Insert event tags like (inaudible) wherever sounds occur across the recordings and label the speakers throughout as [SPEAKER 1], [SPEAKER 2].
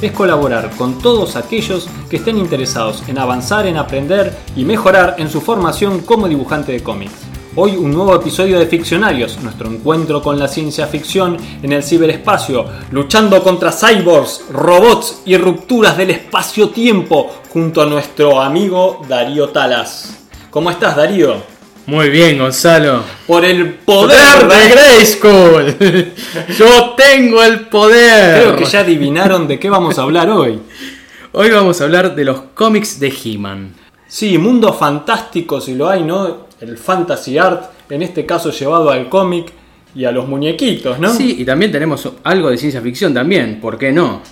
[SPEAKER 1] es colaborar con todos aquellos que estén interesados en avanzar, en aprender y mejorar en su formación como dibujante de cómics. Hoy un nuevo episodio de Ficcionarios, nuestro encuentro con la ciencia ficción en el ciberespacio, luchando contra cyborgs, robots y rupturas del espacio-tiempo junto a nuestro amigo Darío Talas. ¿Cómo estás Darío?
[SPEAKER 2] Muy bien, Gonzalo.
[SPEAKER 1] Por el poder,
[SPEAKER 2] ¡Poder de Grayskull! (laughs) ¡Yo tengo el poder!
[SPEAKER 1] Creo que ya adivinaron de qué vamos a hablar hoy.
[SPEAKER 2] Hoy vamos a hablar de los cómics de He-Man.
[SPEAKER 1] Sí, mundo fantástico si lo hay, ¿no? El fantasy art, en este caso llevado al cómic y a los muñequitos, ¿no?
[SPEAKER 2] Sí, y también tenemos algo de ciencia ficción también, ¿por qué no?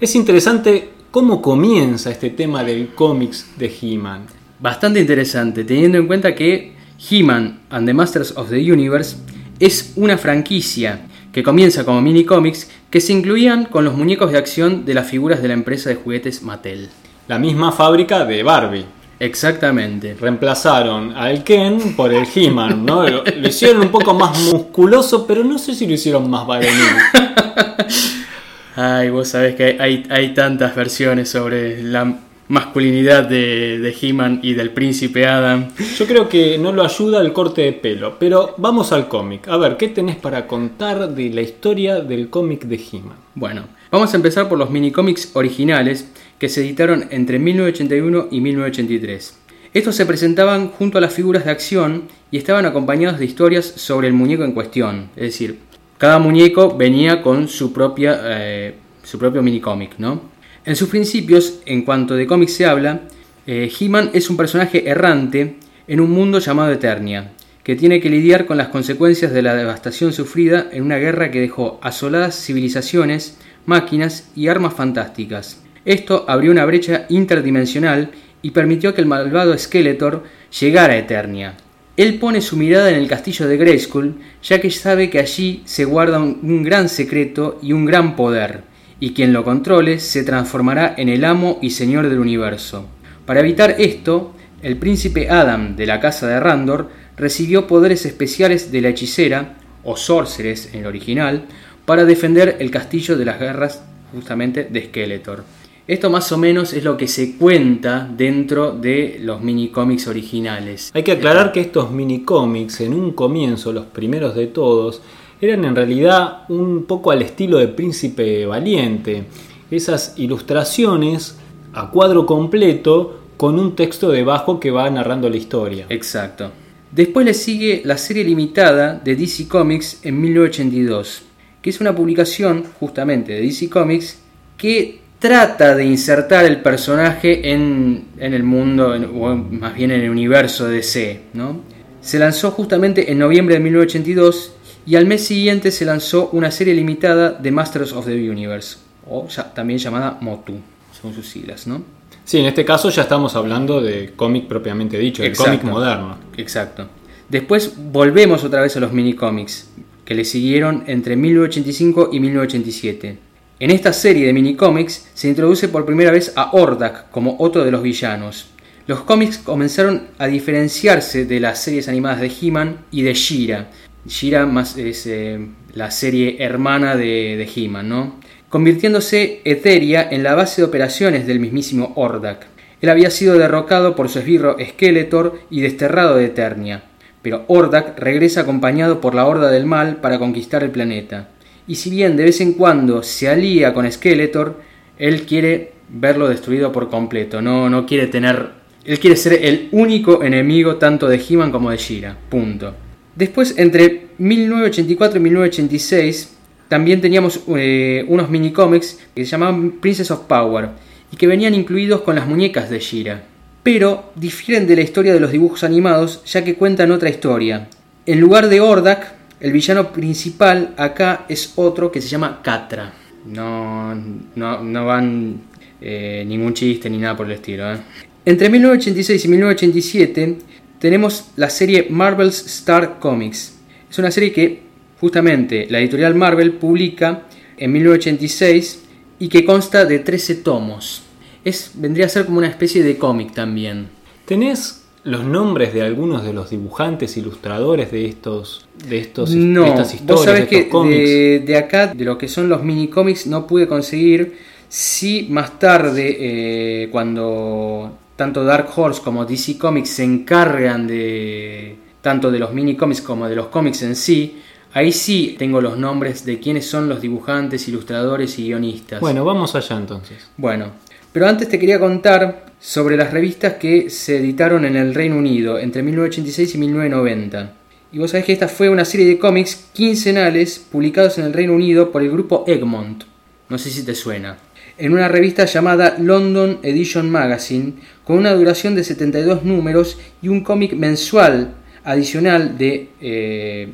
[SPEAKER 1] Es interesante cómo comienza este tema del cómics de He-Man.
[SPEAKER 2] Bastante interesante, teniendo en cuenta que He-Man and the Masters of the Universe es una franquicia que comienza como mini cómics que se incluían con los muñecos de acción de las figuras de la empresa de juguetes Mattel.
[SPEAKER 1] La misma fábrica de Barbie.
[SPEAKER 2] Exactamente.
[SPEAKER 1] Reemplazaron al Ken por el He-Man, ¿no? Lo, lo hicieron un poco más musculoso, pero no sé si lo hicieron más varonil. (laughs)
[SPEAKER 2] Ay, vos sabés que hay, hay tantas versiones sobre la masculinidad de, de He-Man y del príncipe Adam.
[SPEAKER 1] Yo creo que no lo ayuda el corte de pelo, pero vamos al cómic. A ver, ¿qué tenés para contar de la historia del cómic de He-Man?
[SPEAKER 2] Bueno, vamos a empezar por los minicómics originales que se editaron entre 1981 y 1983. Estos se presentaban junto a las figuras de acción y estaban acompañados de historias sobre el muñeco en cuestión. Es decir, cada muñeco venía con su, propia, eh, su propio minicómic, ¿no? En sus principios, en cuanto de cómics se habla, eh, He-Man es un personaje errante en un mundo llamado Eternia, que tiene que lidiar con las consecuencias de la devastación sufrida en una guerra que dejó asoladas civilizaciones, máquinas y armas fantásticas. Esto abrió una brecha interdimensional y permitió que el malvado Skeletor llegara a Eternia. Él pone su mirada en el castillo de Grayskull, ya que sabe que allí se guarda un, un gran secreto y un gran poder, y quien lo controle se transformará en el amo y señor del universo. Para evitar esto, el príncipe Adam de la casa de Randor recibió poderes especiales de la hechicera, o sorceress en el original, para defender el castillo de las guerras justamente de Skeletor. Esto más o menos es lo que se cuenta dentro de los mini cómics originales.
[SPEAKER 1] Hay que aclarar que estos mini cómics, en un comienzo, los primeros de todos, eran en realidad un poco al estilo de Príncipe Valiente. Esas ilustraciones a cuadro completo con un texto debajo que va narrando la historia.
[SPEAKER 2] Exacto. Después le sigue la serie limitada de DC Comics en 1982, que es una publicación justamente de DC Comics que trata de insertar el personaje en, en el mundo, en, o más bien en el universo de DC. ¿no? Se lanzó justamente en noviembre de 1982 y al mes siguiente se lanzó una serie limitada de Masters of the Universe, o ya, también llamada MOTU, son sus siglas, ¿no?
[SPEAKER 1] Sí, en este caso ya estamos hablando de cómic propiamente dicho, de cómic moderno.
[SPEAKER 2] Exacto. Después volvemos otra vez a los minicómics, que le siguieron entre 1985 y 1987. En esta serie de minicómics se introduce por primera vez a Ordak como otro de los villanos. Los cómics comenzaron a diferenciarse de las series animadas de He-Man y de She-Ra. She-Ra más es eh, la serie hermana de, de He-Man, ¿no? Convirtiéndose Eteria en la base de operaciones del mismísimo Ordak. Él había sido derrocado por su esbirro Skeletor y desterrado de Eternia. Pero Ordak regresa acompañado por la Horda del Mal para conquistar el planeta. Y si bien de vez en cuando se alía con Skeletor, él quiere verlo destruido por completo. No, no quiere tener. Él quiere ser el único enemigo tanto de He-Man como de She-Ra. Punto. Después, entre 1984 y 1986, también teníamos eh, unos minicómics que se llamaban Princess of Power y que venían incluidos con las muñecas de She-Ra. Pero difieren de la historia de los dibujos animados ya que cuentan otra historia. En lugar de Ordak, el villano principal acá es otro que se llama Catra. No, no, no van eh, ningún chiste ni nada por el estilo. ¿eh? Entre 1986 y 1987 tenemos la serie Marvel's Star Comics. Es una serie que justamente la editorial Marvel publica en 1986 y que consta de 13 tomos. Es, vendría a ser como una especie de cómic también.
[SPEAKER 1] ¿Tenés los nombres de algunos de los dibujantes, ilustradores de estos, de estos,
[SPEAKER 2] no,
[SPEAKER 1] estas historias,
[SPEAKER 2] vos sabés
[SPEAKER 1] de estos
[SPEAKER 2] que
[SPEAKER 1] cómics?
[SPEAKER 2] de, de acá, de lo que son los mini cómics, no pude conseguir. Sí, más tarde, eh, cuando tanto Dark Horse como DC Comics se encargan de tanto de los mini cómics como de los cómics en sí, ahí sí tengo los nombres de quiénes son los dibujantes, ilustradores y guionistas.
[SPEAKER 1] Bueno, vamos allá entonces.
[SPEAKER 2] Bueno, pero antes te quería contar sobre las revistas que se editaron en el Reino Unido entre 1986 y 1990. Y vos sabés que esta fue una serie de cómics quincenales publicados en el Reino Unido por el grupo Egmont. No sé si te suena. En una revista llamada London Edition Magazine, con una duración de 72 números y un cómic mensual adicional de eh,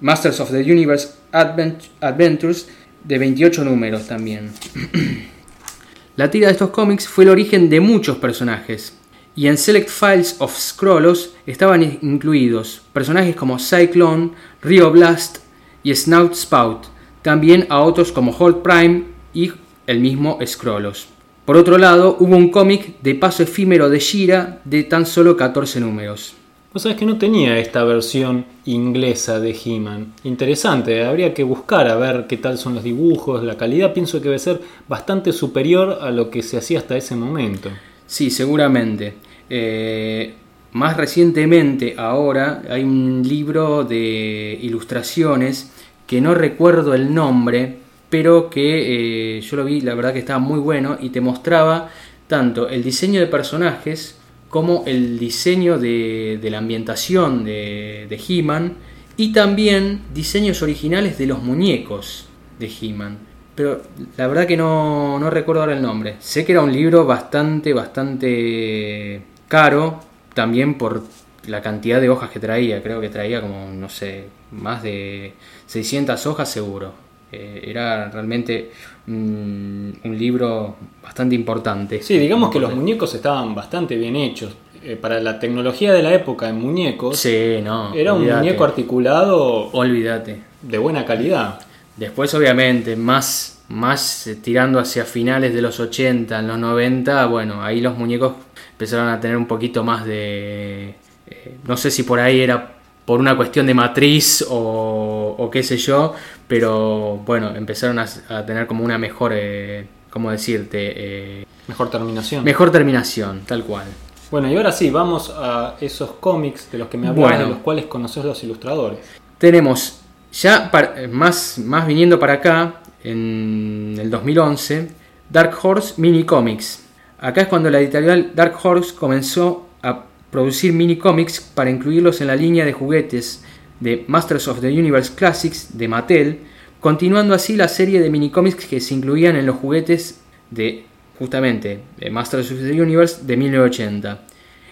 [SPEAKER 2] Masters of the Universe Advent- Adventures de 28 números también. (clears throat) La tira de estos cómics fue el origen de muchos personajes, y en Select Files of Scrollos estaban in- incluidos personajes como Cyclone, Rio Blast y Snout Spout, también a otros como Hold Prime y el mismo Scrollos. Por otro lado, hubo un cómic de paso efímero de Shira de tan solo 14 números.
[SPEAKER 1] Vos sabés que no tenía esta versión inglesa de He-Man. Interesante, habría que buscar a ver qué tal son los dibujos, la calidad pienso que debe ser bastante superior a lo que se hacía hasta ese momento.
[SPEAKER 2] Sí, seguramente. Eh, más recientemente, ahora, hay un libro de ilustraciones que no recuerdo el nombre, pero que eh, yo lo vi, la verdad que estaba muy bueno y te mostraba tanto el diseño de personajes como el diseño de, de la ambientación de, de He-Man y también diseños originales de los muñecos de He-Man. Pero la verdad que no, no recuerdo ahora el nombre. Sé que era un libro bastante, bastante caro, también por la cantidad de hojas que traía. Creo que traía como, no sé, más de 600 hojas seguro. Eh, era realmente un, un libro bastante importante.
[SPEAKER 1] Sí, digamos que los muñecos estaban bastante bien hechos. Eh, para la tecnología de la época en muñecos,
[SPEAKER 2] Sí, no.
[SPEAKER 1] era un muñeco articulado
[SPEAKER 2] Olvídate.
[SPEAKER 1] de buena calidad.
[SPEAKER 2] Después, obviamente, más, más eh, tirando hacia finales de los 80, en los 90, bueno, ahí los muñecos empezaron a tener un poquito más de... eh, no sé si por ahí era por una cuestión de matriz o, o qué sé yo, pero bueno, empezaron a, a tener como una mejor, eh, ¿cómo decirte? Eh,
[SPEAKER 1] Mejor terminación.
[SPEAKER 2] mejor terminación, tal cual.
[SPEAKER 1] Bueno, y ahora sí, vamos a esos cómics de los que me hablabas,
[SPEAKER 2] Bueno.
[SPEAKER 1] de los cuales conoces los ilustradores.
[SPEAKER 2] Tenemos ya más, más viniendo para acá, en el 2011, Dark Horse Mini Comics. Acá es cuando la editorial Dark Horse comenzó producir mini comics para incluirlos en la línea de juguetes de Masters of the Universe Classics de Mattel, continuando así la serie de mini cómics que se incluían en los juguetes de justamente de Masters of the Universe de 1980.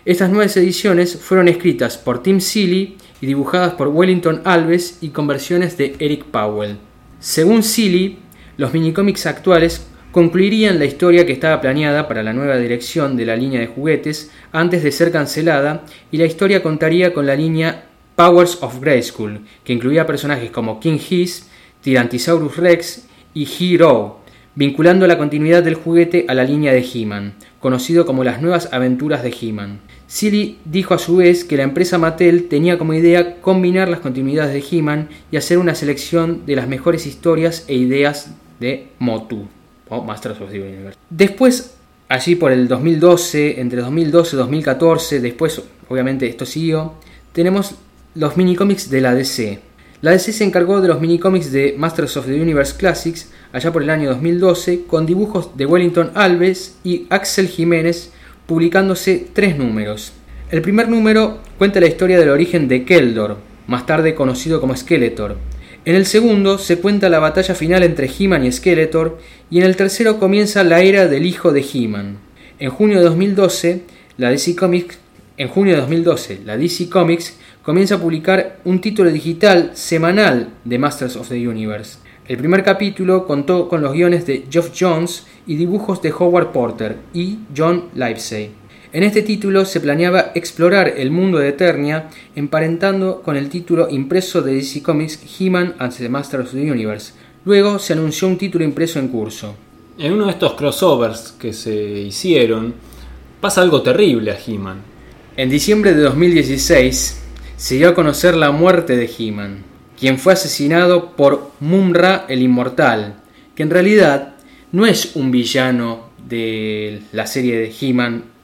[SPEAKER 2] Estas nuevas ediciones fueron escritas por Tim Seeley y dibujadas por Wellington Alves y con versiones de Eric Powell. Según Seeley, los minicómics actuales concluirían la historia que estaba planeada para la nueva dirección de la línea de juguetes antes de ser cancelada y la historia contaría con la línea Powers of Grayskull, que incluía personajes como King Hiss, Tyrannosaurus Rex y Hero, vinculando la continuidad del juguete a la línea de He-Man, conocido como las nuevas aventuras de He-Man. Silly dijo a su vez que la empresa Mattel tenía como idea combinar las continuidades de He-Man y hacer una selección de las mejores historias e ideas de Motu, o Masters of the Universe. Después, allí por el 2012, entre 2012 y 2014, después obviamente esto siguió, tenemos los minicómics de la DC. La DC se encargó de los minicómics de Masters of the Universe Classics allá por el año 2012 con dibujos de Wellington Alves y Axel Jiménez publicándose tres números. El primer número cuenta la historia del origen de Keldor, más tarde conocido como Skeletor. En el segundo se cuenta la batalla final entre He-Man y Skeletor y en el tercero comienza la era del hijo de He-Man. En junio de 2012, la DC Comics en junio de 2012, la DC Comics comienza a publicar un título digital semanal de Masters of the Universe. El primer capítulo contó con los guiones de Geoff Jones y dibujos de Howard Porter y John Livesey. En este título se planeaba explorar el mundo de Eternia emparentando con el título impreso de DC Comics He-Man and the Master of the Universe. Luego se anunció un título impreso en curso.
[SPEAKER 1] En uno de estos crossovers que se hicieron, pasa algo terrible a He-Man.
[SPEAKER 2] En diciembre de 2016 se dio a conocer la muerte de He-Man, quien fue asesinado por Mumra el Inmortal, que en realidad no es un villano de la serie de He-Man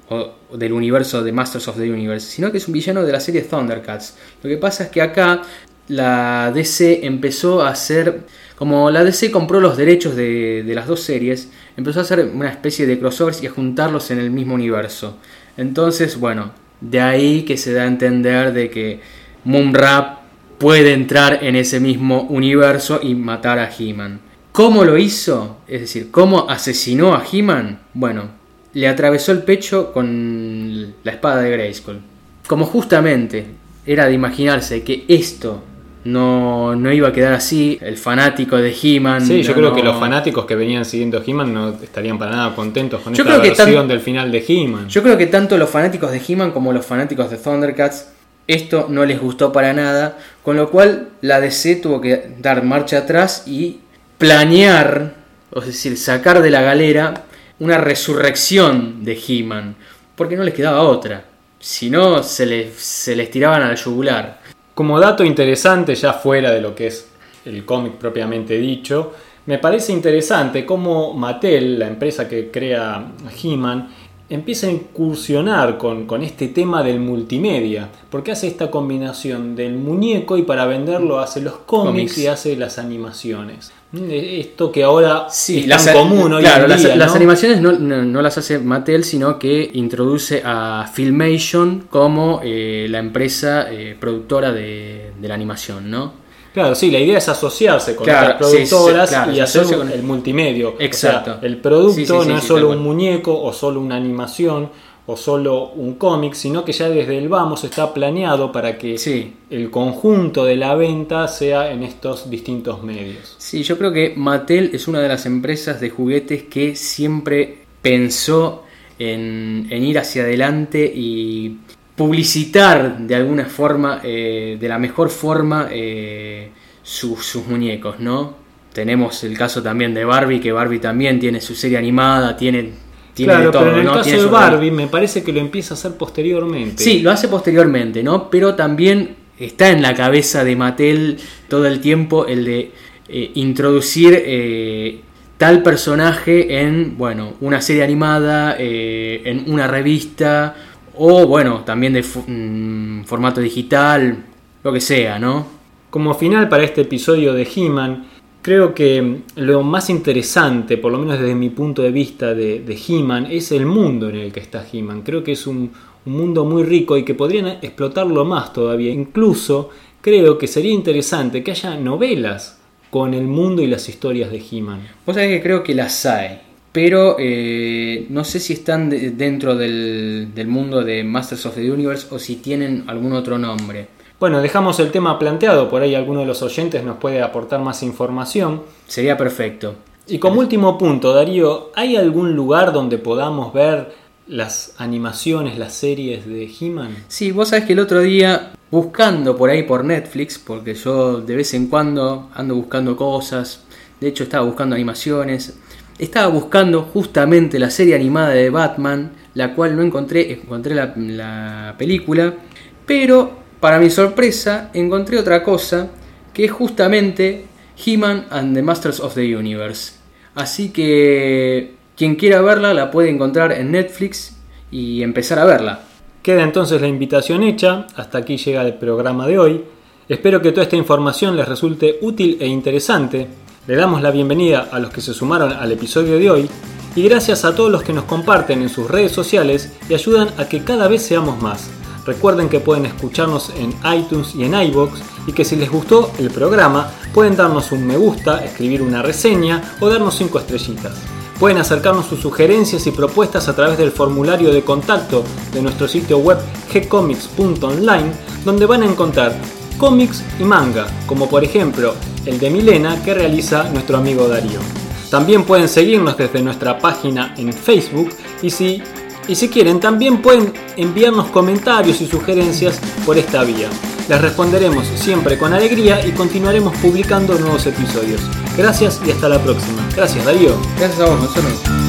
[SPEAKER 2] del universo de Masters of the Universe, sino que es un villano de la serie Thundercats. Lo que pasa es que acá la DC empezó a hacer, como la DC compró los derechos de, de las dos series, empezó a hacer una especie de crossovers y a juntarlos en el mismo universo. Entonces, bueno, de ahí que se da a entender de que Moonrap puede entrar en ese mismo universo y matar a He-Man. ¿Cómo lo hizo? Es decir, ¿cómo asesinó a He-Man? Bueno, le atravesó el pecho con la espada de Grayskull. Como justamente era de imaginarse que esto no, no iba a quedar así, el fanático de He-Man.
[SPEAKER 1] Sí, yo
[SPEAKER 2] no-
[SPEAKER 1] creo que los fanáticos que venían siguiendo He-Man no estarían para nada contentos con
[SPEAKER 2] Yo
[SPEAKER 1] esta
[SPEAKER 2] creo que tan-
[SPEAKER 1] versión del final de He-Man.
[SPEAKER 2] Yo creo que tanto los fanáticos de He-Man como los fanáticos de Thundercats esto no les gustó para nada, con lo cual la DC tuvo que dar marcha atrás y planear, es decir, sacar de la galera una resurrección de He-Man, porque no les quedaba otra. Si no, se les, se les tiraban al yugular.
[SPEAKER 1] Como dato interesante, ya fuera de lo que es el cómic propiamente dicho, me parece interesante cómo Mattel, la empresa que crea He-Man, empieza a incursionar con, con este tema del multimedia, porque hace esta combinación del muñeco y para venderlo hace los cómics,
[SPEAKER 2] Cómics.
[SPEAKER 1] y hace las animaciones. Mm, Esto que ahora es
[SPEAKER 2] las,
[SPEAKER 1] tan común hoy
[SPEAKER 2] claro,
[SPEAKER 1] en
[SPEAKER 2] las,
[SPEAKER 1] día,
[SPEAKER 2] las
[SPEAKER 1] ¿no?
[SPEAKER 2] animaciones no, no- no las hace Mattel, sino que introduce a Filmation como eh, la empresa eh, productora de, de la animación, ¿no?
[SPEAKER 1] Claro, sí, la idea es asociarse con
[SPEAKER 2] Claro, sí,
[SPEAKER 1] productoras
[SPEAKER 2] sí, claro,
[SPEAKER 1] y hacer
[SPEAKER 2] con-
[SPEAKER 1] el multimedio.
[SPEAKER 2] Exacto.
[SPEAKER 1] O sea, el producto
[SPEAKER 2] Sí, sí, sí,
[SPEAKER 1] no es
[SPEAKER 2] sí,
[SPEAKER 1] solo un muñeco o solo una animación o solo un cómic, sino que ya desde el vamos está planeado para que
[SPEAKER 2] Sí.
[SPEAKER 1] el conjunto de la venta sea en estos distintos medios.
[SPEAKER 2] Sí, yo creo que Mattel es una de las empresas de juguetes que siempre pensó en, en ir hacia adelante y publicitar de alguna forma, eh, de la mejor forma, eh, sus- sus muñecos, ¿no? Tenemos el caso también de Barbie, que Barbie también tiene su serie animada, tiene, tiene
[SPEAKER 1] claro,
[SPEAKER 2] de todo,
[SPEAKER 1] pero en el
[SPEAKER 2] ¿no?
[SPEAKER 1] caso de Barbie me parece que lo empieza a hacer posteriormente.
[SPEAKER 2] Sí, lo hace posteriormente, ¿no? Pero también está en la cabeza de Mattel todo el tiempo el de eh, introducir eh, tal personaje en, bueno, una serie animada, eh, en una revista, o bueno, también de mm, formato digital, lo que sea, ¿no?
[SPEAKER 1] Como final para este episodio de He-Man, creo que lo más interesante, por lo menos desde mi punto de vista de, de He-Man, es el mundo en el que está He-Man. Creo que es un, un mundo muy rico y que podrían explotarlo más todavía. Incluso creo que sería interesante que haya novelas con el mundo y las historias de He-Man.
[SPEAKER 2] Vos sabés que creo que las hay, pero eh, no sé si están de- dentro del, del mundo de Masters of the Universe o si tienen algún otro nombre.
[SPEAKER 1] Bueno, dejamos el tema planteado, por ahí alguno de los oyentes nos puede aportar más información.
[SPEAKER 2] Sería perfecto.
[SPEAKER 1] Y como último punto, Darío, ¿hay algún lugar donde podamos ver las animaciones, las series de He-Man?
[SPEAKER 2] Sí, vos sabés que el otro día, buscando por ahí por Netflix, porque yo de vez en cuando ando buscando cosas, de hecho estaba buscando animaciones, estaba buscando justamente la serie animada de Batman, la cual no encontré, encontré la, la película, pero para mi sorpresa encontré otra cosa, que es justamente He-Man and the Masters of the Universe. Así que quien quiera verla la puede encontrar en Netflix y empezar a verla.
[SPEAKER 1] Queda entonces la invitación hecha, hasta aquí llega el programa de hoy. Espero que toda esta información les resulte útil e interesante. Le damos la bienvenida a los que se sumaron al episodio de hoy y gracias a todos los que nos comparten en sus redes sociales y ayudan a que cada vez seamos más. Recuerden que pueden escucharnos en iTunes y en iBox y que si les gustó el programa pueden darnos un me gusta, escribir una reseña o darnos 5 estrellitas. Pueden acercarnos sus sugerencias y propuestas a través del formulario de contacto de nuestro sitio web gcomics.online donde van a encontrar cómics y manga, como por ejemplo el de Milena que realiza nuestro amigo Darío. También pueden seguirnos desde nuestra página en Facebook y si, y si quieren también pueden enviarnos comentarios y sugerencias por esta vía. Les responderemos siempre con alegría y continuaremos publicando nuevos episodios. Gracias y hasta la próxima. Gracias Darío.
[SPEAKER 2] Gracias a vos.